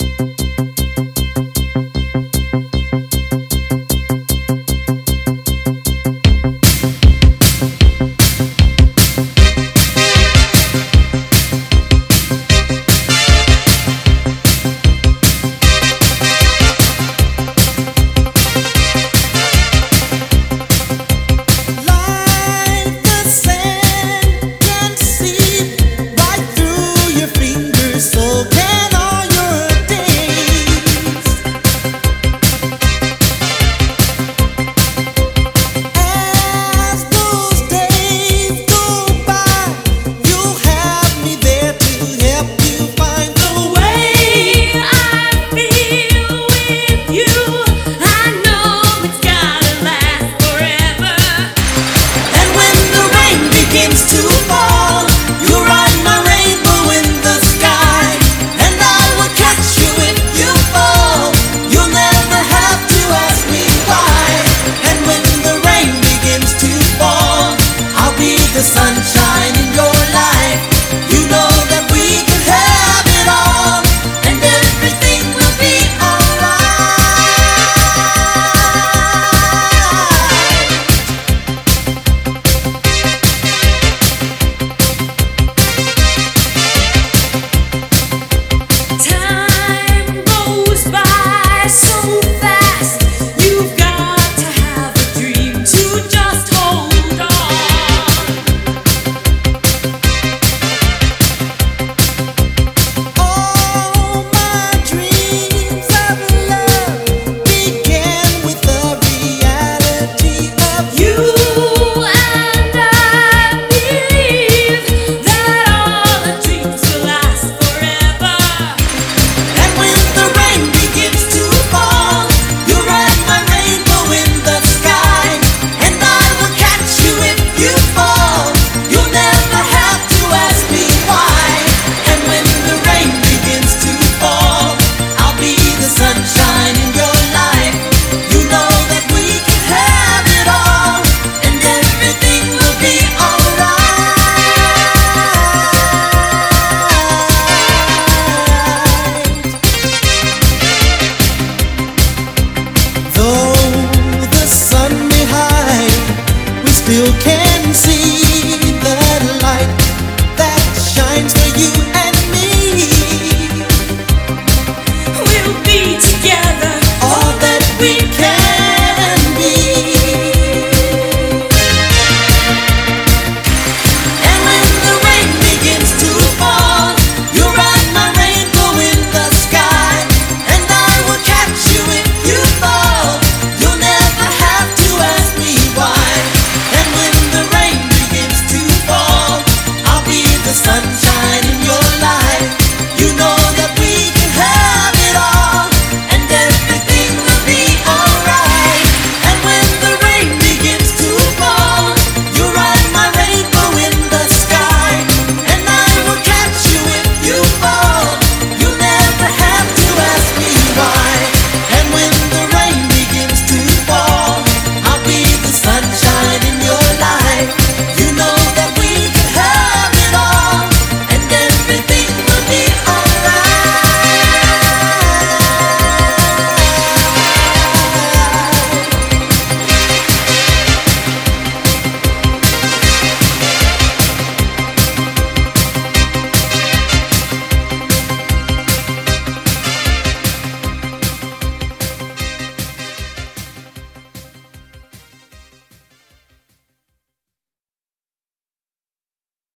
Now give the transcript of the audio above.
you still can see the light that shines for you.